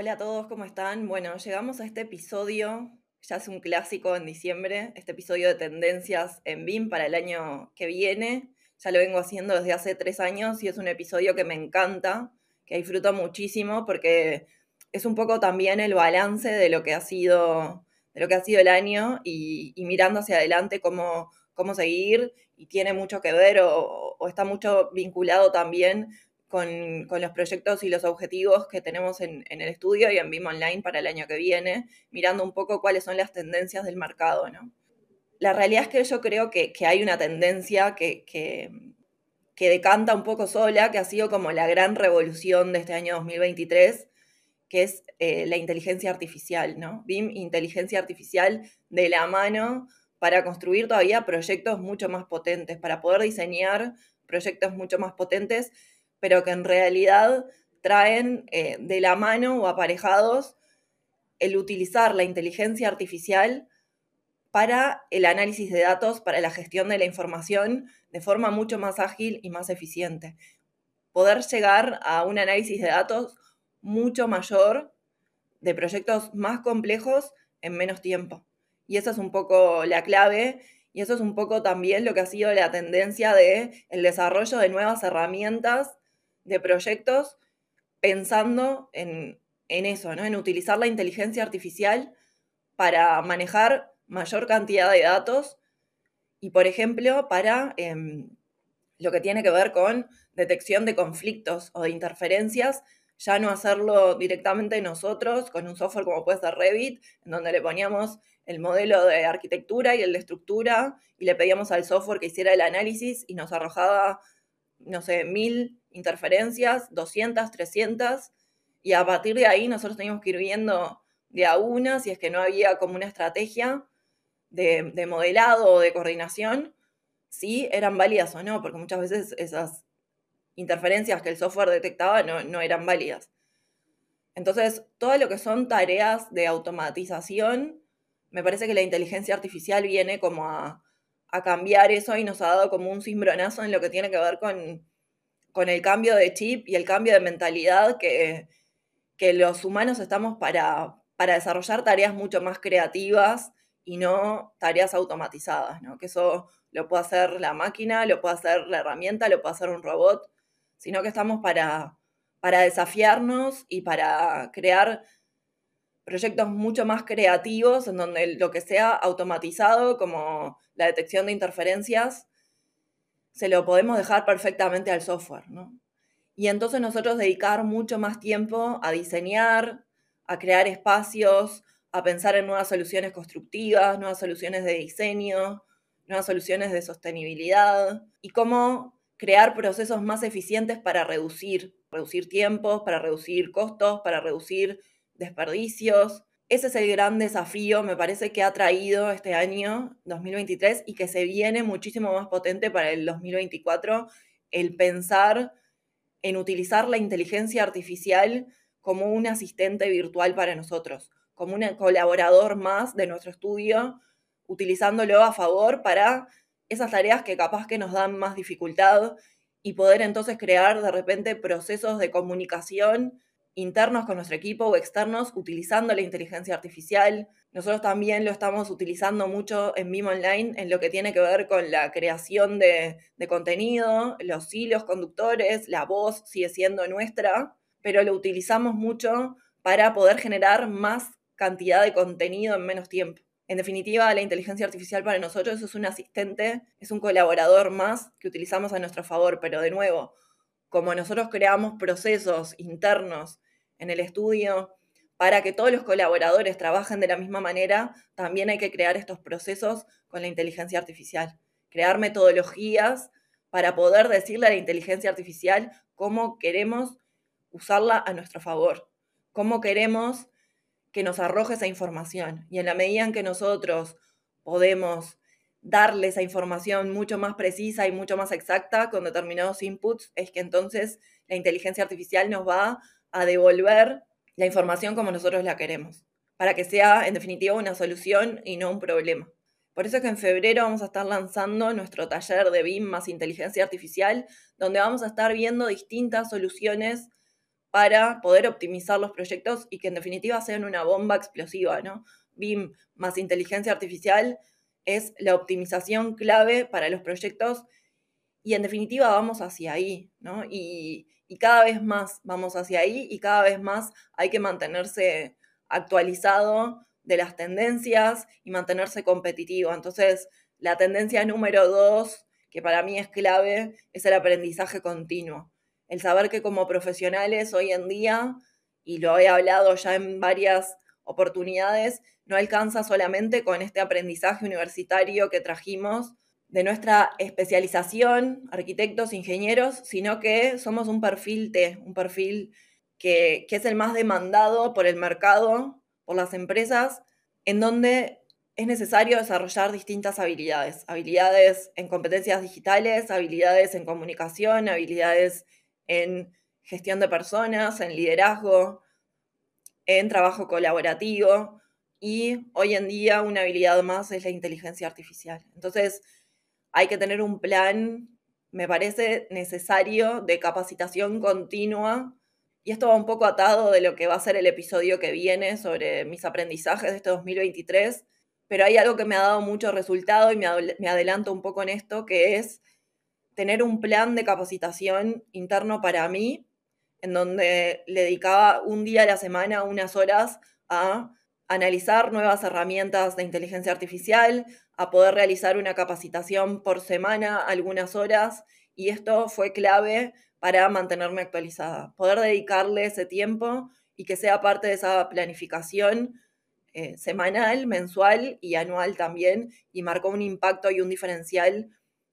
Hola a todos, ¿cómo están? Bueno, llegamos a este episodio, ya es un clásico en diciembre, este episodio de tendencias en BIM para el año que viene. Ya lo vengo haciendo desde hace tres años y es un episodio que me encanta, que disfruto muchísimo porque es un poco también el balance de lo que ha sido, de lo que ha sido el año y, mirando hacia adelante cómo, cómo seguir y tiene mucho que ver o, o está mucho vinculado también con, los proyectos y los objetivos que tenemos en, el estudio y en BIM Online para el año que viene, mirando un poco cuáles son las tendencias del mercado, ¿no? La realidad es que yo creo que, hay una tendencia que, que, decanta un poco sola, que ha sido como la gran revolución de este año 2023, que es eh, la inteligencia artificial, ¿no? BIM, inteligencia artificial de la mano para construir todavía proyectos mucho más potentes, para poder diseñar proyectos mucho más potentes pero que en realidad traen eh, de la mano o aparejados el utilizar la inteligencia artificial para el análisis de datos, para la gestión de la información de forma mucho más ágil y más eficiente. Poder llegar a un análisis de datos mucho mayor de proyectos más complejos en menos tiempo. Y esa es un poco la clave y eso es un poco también lo que ha sido la tendencia de el desarrollo de nuevas herramientas de proyectos pensando en, eso, ¿no? en utilizar la inteligencia artificial para manejar mayor cantidad de datos y, por ejemplo, para em, lo que tiene que ver con detección de conflictos o de interferencias, ya no hacerlo directamente nosotros con un software como puede ser Revit, en donde le poníamos el modelo de arquitectura y el de estructura y le pedíamos al software que hiciera el análisis y nos arrojaba, no sé, mil interferencias, 200, 300, y a partir de ahí nosotros teníamos que ir viendo de a una si es que no había como una estrategia de, modelado o de coordinación, si eran válidas o no, porque muchas veces esas interferencias que el software detectaba no, no eran válidas. Entonces, todo lo que son tareas de automatización, me parece que la inteligencia artificial viene como a, a cambiar eso y nos ha dado como un cimbronazo en lo que tiene que ver con con el cambio de chip y el cambio de mentalidad que, que los humanos estamos para, para desarrollar tareas mucho más creativas y no tareas automatizadas, ¿no? Que eso lo puede hacer la máquina, lo puede hacer la herramienta, lo puede hacer un robot, sino que estamos para, para desafiarnos y para crear proyectos mucho más creativos en donde lo que sea automatizado, como la detección de interferencias, se lo podemos dejar perfectamente al software, ¿no? Y entonces nosotros dedicar mucho más tiempo a diseñar, a crear espacios, a pensar en nuevas soluciones constructivas, nuevas soluciones de diseño, nuevas soluciones de sostenibilidad y cómo crear procesos más eficientes para reducir, reducir tiempos, para reducir costos, para reducir desperdicios, ese es el gran desafío, me parece, que ha traído este año 2023 y que se viene muchísimo más potente para el 2024, el pensar en utilizar la inteligencia artificial como un asistente virtual para nosotros, como un colaborador más de nuestro estudio, utilizándolo a favor para esas tareas que capaz que nos dan más dificultad y poder entonces crear de repente procesos de comunicación internos con nuestro equipo o externos utilizando la inteligencia artificial. Nosotros también lo estamos utilizando mucho en BIM Online en lo que tiene que ver con la creación de, contenido, los hilos conductores, la voz sigue siendo nuestra, pero lo utilizamos mucho para poder generar más cantidad de contenido en menos tiempo. En definitiva, la inteligencia artificial para nosotros es un asistente, es un colaborador más que utilizamos a nuestro favor, pero de nuevo, como nosotros creamos procesos internos en el estudio, para que todos los colaboradores trabajen de la misma manera, también hay que crear estos procesos con la inteligencia artificial, crear metodologías para poder decirle a la inteligencia artificial cómo queremos usarla a nuestro favor, cómo queremos que nos arroje esa información. Y en la medida en que nosotros podemos darle esa información mucho más precisa y mucho más exacta con determinados inputs, es que entonces la inteligencia artificial nos va a devolver la información como nosotros la queremos, para que sea en definitiva una solución y no un problema. Por eso es que en febrero vamos a estar lanzando nuestro taller de BIM más inteligencia artificial, donde vamos a estar viendo distintas soluciones para poder optimizar los proyectos y que en definitiva sean una bomba explosiva, ¿no? BIM más inteligencia artificial es la optimización clave para los proyectos y en definitiva vamos hacia ahí, ¿no? Y, cada vez más vamos hacia ahí y cada vez más hay que mantenerse actualizado de las tendencias y mantenerse competitivo. Entonces, la tendencia número dos, que para mí es clave, es el aprendizaje continuo. El saber que como profesionales hoy en día, y lo he hablado ya en varias oportunidades, no alcanza solamente con este aprendizaje universitario que trajimos de nuestra especialización, arquitectos, ingenieros, sino que somos un perfil T, un perfil que, es el más demandado por el mercado, por las empresas, en donde es necesario desarrollar distintas habilidades, habilidades en competencias digitales, habilidades en comunicación, habilidades en gestión de personas, en liderazgo, en trabajo colaborativo y hoy en día una habilidad más es la inteligencia artificial. Entonces, hay que tener un plan, me parece necesario, de capacitación continua. Y esto va un poco atado de lo que va a ser el episodio que viene sobre mis aprendizajes de este 2023. Pero hay algo que me ha dado mucho resultado y me, adelanto un poco en esto, que es tener un plan de capacitación interno para mí, en donde le dedicaba un día a la semana, unas horas, a analizar nuevas herramientas de inteligencia artificial, a poder realizar una capacitación por semana, algunas horas, y esto fue clave para mantenerme actualizada. Poder dedicarle ese tiempo y que sea parte de esa planificación eh, semanal, mensual y anual también, y marcó un impacto y un diferencial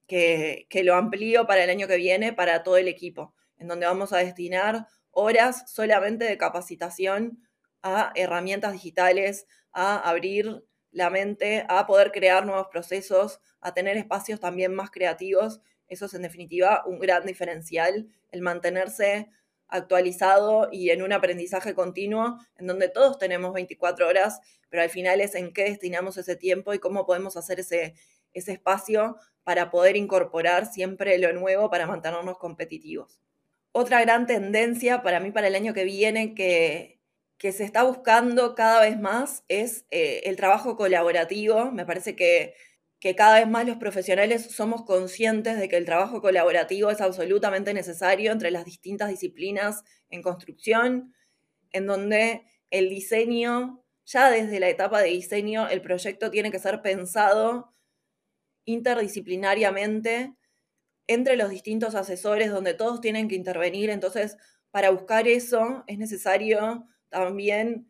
que, que lo amplío para el año que viene para todo el equipo, en donde vamos a destinar horas solamente de capacitación a herramientas digitales, a abrir la mente, a poder crear nuevos procesos, a tener espacios también más creativos. Eso es en definitiva un gran diferencial, el mantenerse actualizado y en un aprendizaje continuo en donde todos tenemos 24 horas, pero al final es en qué destinamos ese tiempo y cómo podemos hacer ese, ese espacio para poder incorporar siempre lo nuevo para mantenernos competitivos. Otra gran tendencia para mí para el año que viene que, que se está buscando cada vez más es eh, el trabajo colaborativo. Me parece que, que cada vez más los profesionales somos conscientes de que el trabajo colaborativo es absolutamente necesario entre las distintas disciplinas en construcción, en donde el diseño, ya desde la etapa de diseño, el proyecto tiene que ser pensado interdisciplinariamente entre los distintos asesores, donde todos tienen que intervenir. Entonces, para buscar eso es necesario también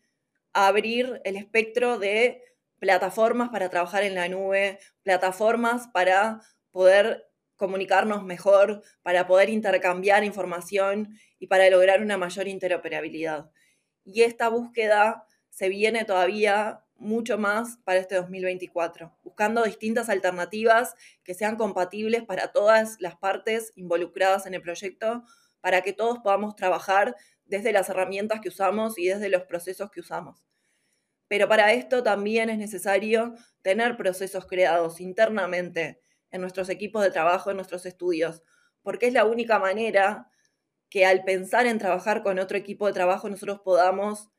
abrir el espectro de plataformas para trabajar en la nube, plataformas para poder comunicarnos mejor, para poder intercambiar información y para lograr una mayor interoperabilidad. Y esta búsqueda se viene todavía mucho más para este 2024, buscando distintas alternativas que sean compatibles para todas las partes involucradas en el proyecto, para que todos podamos trabajar desde las herramientas que usamos y desde los procesos que usamos. Pero para esto también es necesario tener procesos creados internamente en nuestros equipos de trabajo, en nuestros estudios, porque es la única manera que al pensar en trabajar con otro equipo de trabajo nosotros podamos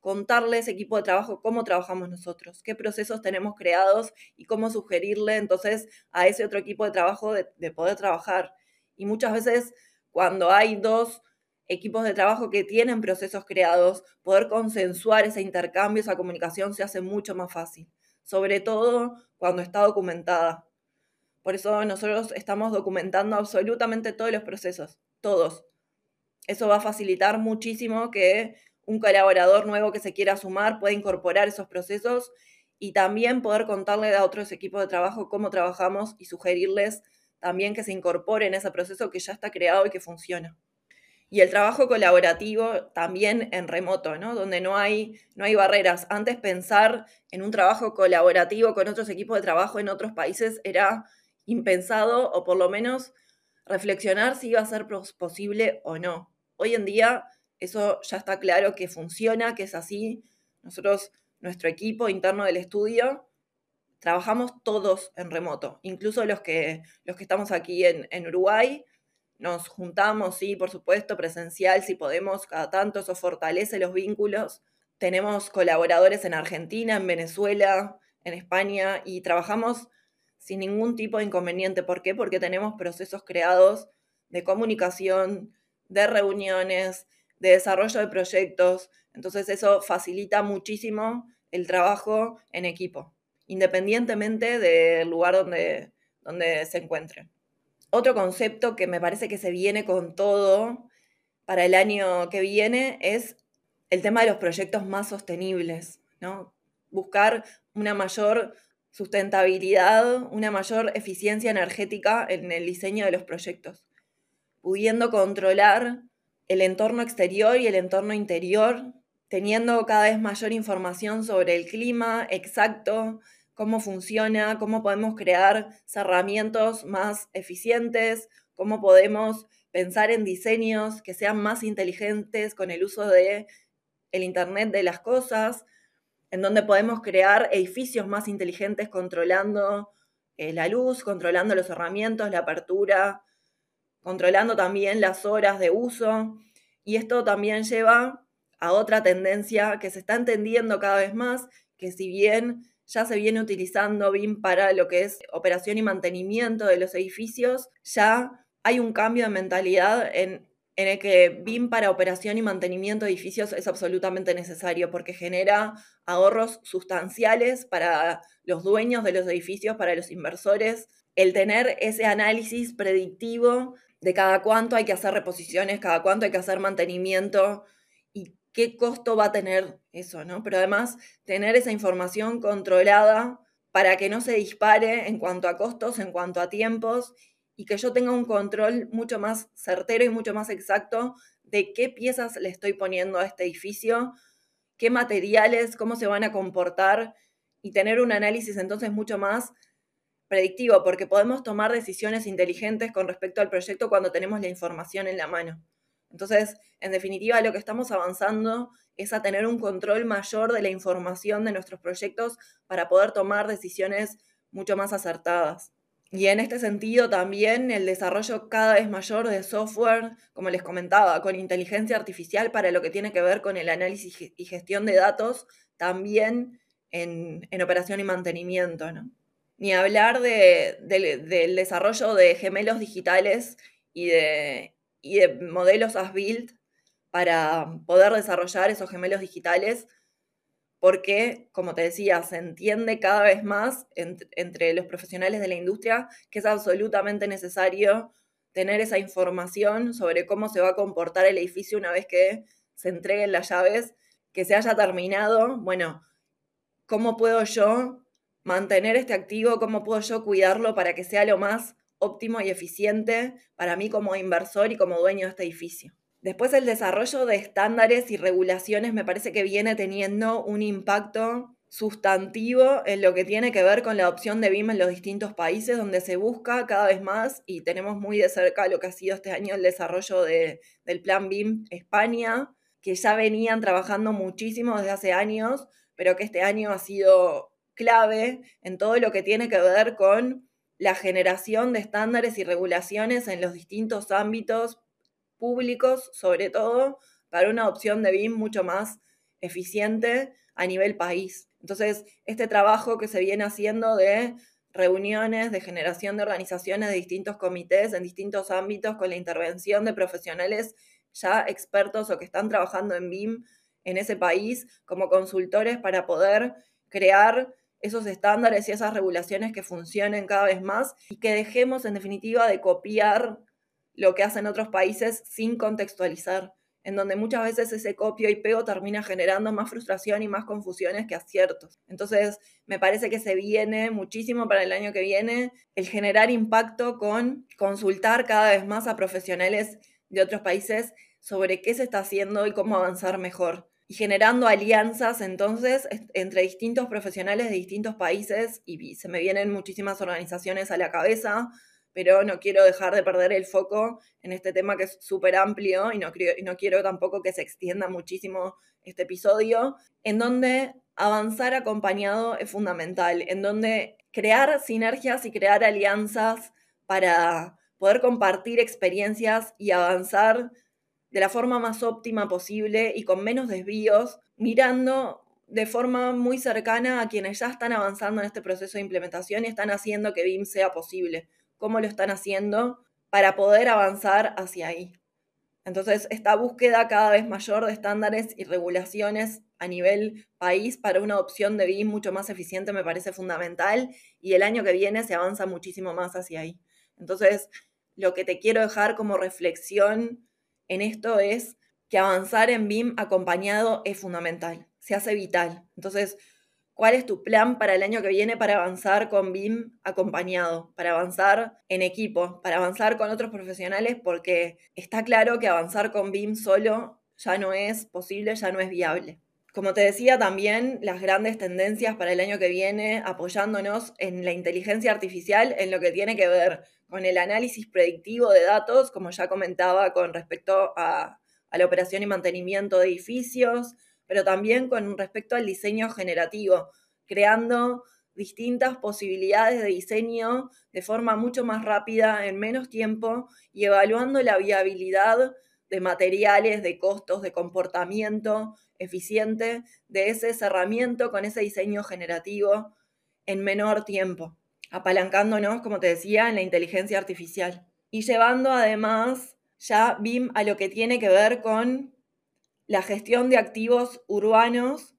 contarle a ese equipo de trabajo cómo trabajamos nosotros, qué procesos tenemos creados y cómo sugerirle entonces a ese otro equipo de trabajo de, de poder trabajar. Y muchas veces cuando hay dos equipos de trabajo que tienen procesos creados, poder consensuar ese intercambio, esa comunicación se hace mucho más fácil, sobre todo cuando está documentada. Por eso nosotros estamos documentando absolutamente todos los procesos, todos. Eso va a facilitar muchísimo que un colaborador nuevo que se quiera sumar pueda incorporar esos procesos y también poder contarle a otros equipos de trabajo cómo trabajamos y sugerirles también que se incorpore en ese proceso que ya está creado y que funciona. Y el trabajo colaborativo también en remoto, ¿no? Donde no hay, no hay barreras. Antes pensar en un trabajo colaborativo con otros equipos de trabajo en otros países era impensado o por lo menos reflexionar si iba a ser posible o no. Hoy en día eso ya está claro que funciona, que es así. Nosotros, nuestro equipo interno del estudio, trabajamos todos en remoto, incluso los que, los que estamos aquí en, en Uruguay. Nos juntamos, sí, por supuesto, presencial, si podemos, cada tanto, eso fortalece los vínculos. Tenemos colaboradores en Argentina, en Venezuela, en España, y trabajamos sin ningún tipo de inconveniente. ¿Por qué? Porque tenemos procesos creados de comunicación, de reuniones, de desarrollo de proyectos. Entonces eso facilita muchísimo el trabajo en equipo, independientemente del lugar donde, donde se encuentre. Otro concepto que me parece que se viene con todo para el año que viene es el tema de los proyectos más sostenibles, ¿no? Buscar una mayor sustentabilidad, una mayor eficiencia energética en el diseño de los proyectos, pudiendo controlar el entorno exterior y el entorno interior, teniendo cada vez mayor información sobre el clima exacto, cómo funciona, cómo podemos crear cerramientos más eficientes, cómo podemos pensar en diseños que sean más inteligentes con el uso de el Internet de las cosas, en donde podemos crear edificios más inteligentes controlando eh, la luz, controlando los cerramientos, la apertura, controlando también las horas de uso. Y esto también lleva a otra tendencia que se está entendiendo cada vez más, que si bien ya se viene utilizando BIM para lo que es operación y mantenimiento de los edificios, ya hay un cambio de mentalidad en, en el que BIM para operación y mantenimiento de edificios es absolutamente necesario porque genera ahorros sustanciales para los dueños de los edificios, para los inversores. El tener ese análisis predictivo de cada cuánto hay que hacer reposiciones, cada cuánto hay que hacer mantenimiento qué costo va a tener eso, ¿no? Pero además tener esa información controlada para que no se dispare en cuanto a costos, en cuanto a tiempos y que yo tenga un control mucho más certero y mucho más exacto de qué piezas le estoy poniendo a este edificio, qué materiales, cómo se van a comportar y tener un análisis entonces mucho más predictivo, porque podemos tomar decisiones inteligentes con respecto al proyecto cuando tenemos la información en la mano. Entonces, en definitiva, lo que estamos avanzando es a tener un control mayor de la información de nuestros proyectos para poder tomar decisiones mucho más acertadas. Y en este sentido también el desarrollo cada vez mayor de software, como les comentaba, con inteligencia artificial para lo que tiene que ver con el análisis y gestión de datos, también en, en operación y mantenimiento. ¿no? Ni hablar del desarrollo de gemelos digitales y de, y de modelos as-built para poder desarrollar esos gemelos digitales, porque, como te decía, se entiende cada vez más entre los profesionales de la industria que es absolutamente necesario tener esa información sobre cómo se va a comportar el edificio una vez que se entreguen las llaves, que se haya terminado. Bueno, ¿cómo puedo yo mantener este activo, cómo puedo yo cuidarlo para que sea lo más óptimo y eficiente para mí como inversor y como dueño de este edificio. Después el desarrollo de estándares y regulaciones me parece que viene teniendo un impacto sustantivo en lo que tiene que ver con la adopción de BIM en los distintos países, donde se busca cada vez más y tenemos muy de cerca lo que ha sido este año el desarrollo del plan BIM España, que ya venían trabajando muchísimo desde hace años, pero que este año ha sido clave en todo lo que tiene que ver con la generación de estándares y regulaciones en los distintos ámbitos públicos, sobre todo para una opción de BIM mucho más eficiente a nivel país. Entonces, este trabajo que se viene haciendo de reuniones, de generación de organizaciones de distintos comités en distintos ámbitos con la intervención de profesionales ya expertos o que están trabajando en BIM en ese país como consultores para poder crear esos estándares y esas regulaciones que funcionen cada vez más y que dejemos en definitiva de copiar lo que hacen otros países sin contextualizar en donde muchas veces ese copio y pego termina generando más frustración y más confusiones que aciertos. Entonces, me parece que se viene muchísimo para el año que viene el generar impacto con consultar cada vez más a profesionales de otros países sobre qué se está haciendo y cómo avanzar mejor. Y generando alianzas entonces entre distintos profesionales de distintos países y se me vienen muchísimas organizaciones a la cabeza pero no quiero dejar de perder el foco en este tema que es súper amplio y no, y no quiero tampoco que se extienda muchísimo este episodio, en donde avanzar acompañado es fundamental, en donde crear sinergias y crear alianzas para poder compartir experiencias y avanzar de la forma más óptima posible y con menos desvíos, mirando de forma muy cercana a quienes ya están avanzando en este proceso de implementación y están haciendo que BIM sea posible cómo lo están haciendo para poder avanzar hacia ahí. Entonces, esta búsqueda cada vez mayor de estándares y regulaciones a nivel país para una opción de BIM mucho más eficiente me parece fundamental y el año que viene se avanza muchísimo más hacia ahí. Entonces, lo que te quiero dejar como reflexión en esto es que avanzar en BIM acompañado es fundamental, se hace vital. Entonces, ¿Cuál es tu plan para el año que viene para avanzar con BIM acompañado, para avanzar en equipo, para avanzar con otros profesionales? Porque está claro que avanzar con BIM solo ya no es posible, ya no es viable. Como te decía también, las grandes tendencias para el año que viene apoyándonos en la inteligencia artificial en lo que tiene que ver con el análisis predictivo de datos, como ya comentaba con respecto a, la operación y mantenimiento de edificios, pero también con respecto al diseño generativo, creando distintas posibilidades de diseño de forma mucho más rápida, en menos tiempo, y evaluando la viabilidad de materiales, de costos, de comportamiento eficiente de ese cerramiento con ese diseño generativo en menor tiempo, apalancándonos, como te decía, en la inteligencia artificial. Y llevando además ya BIM a lo que tiene que ver con la gestión de activos urbanos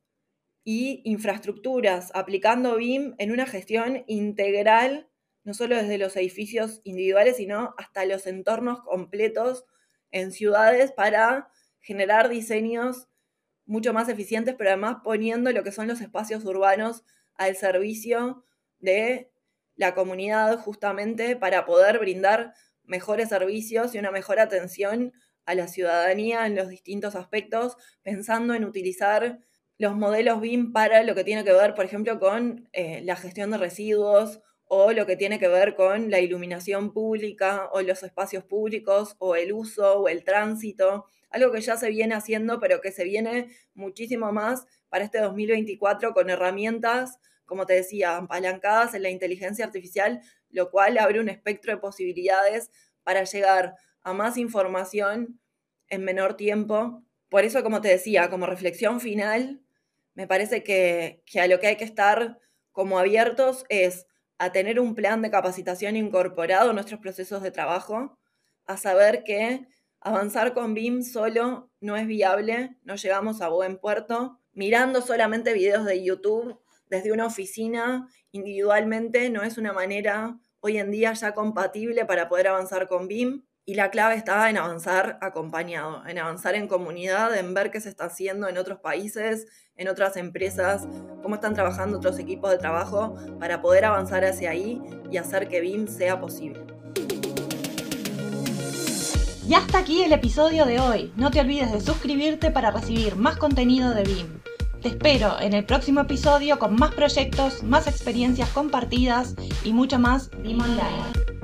y infraestructuras, aplicando BIM en una gestión integral, no solo desde los edificios individuales, sino hasta los entornos completos en ciudades para generar diseños mucho más eficientes, pero además poniendo lo que son los espacios urbanos al servicio de la comunidad justamente para poder brindar mejores servicios y una mejor atención a la ciudadanía en los distintos aspectos, pensando en utilizar los modelos BIM para lo que tiene que ver, por ejemplo, con eh, la gestión de residuos o lo que tiene que ver con la iluminación pública o los espacios públicos o el uso o el tránsito, algo que ya se viene haciendo, pero que se viene muchísimo más para este 2024 con herramientas, como te decía, apalancadas en la inteligencia artificial, lo cual abre un espectro de posibilidades para llegar a más información en menor tiempo. Por eso, como te decía, como reflexión final, me parece que, a lo que hay que estar como abiertos es a tener un plan de capacitación incorporado en nuestros procesos de trabajo, a saber que avanzar con BIM solo no es viable, no llegamos a buen puerto. Mirando solamente videos de YouTube desde una oficina individualmente no es una manera hoy en día ya compatible para poder avanzar con BIM. Y la clave está en avanzar acompañado, en avanzar en comunidad, en ver qué se está haciendo en otros países, en otras empresas, cómo están trabajando otros equipos de trabajo para poder avanzar hacia ahí y hacer que BIM sea posible. Y hasta aquí el episodio de hoy. No te olvides de suscribirte para recibir más contenido de BIM. Te espero en el próximo episodio con más proyectos, más experiencias compartidas y mucho más BIM Online.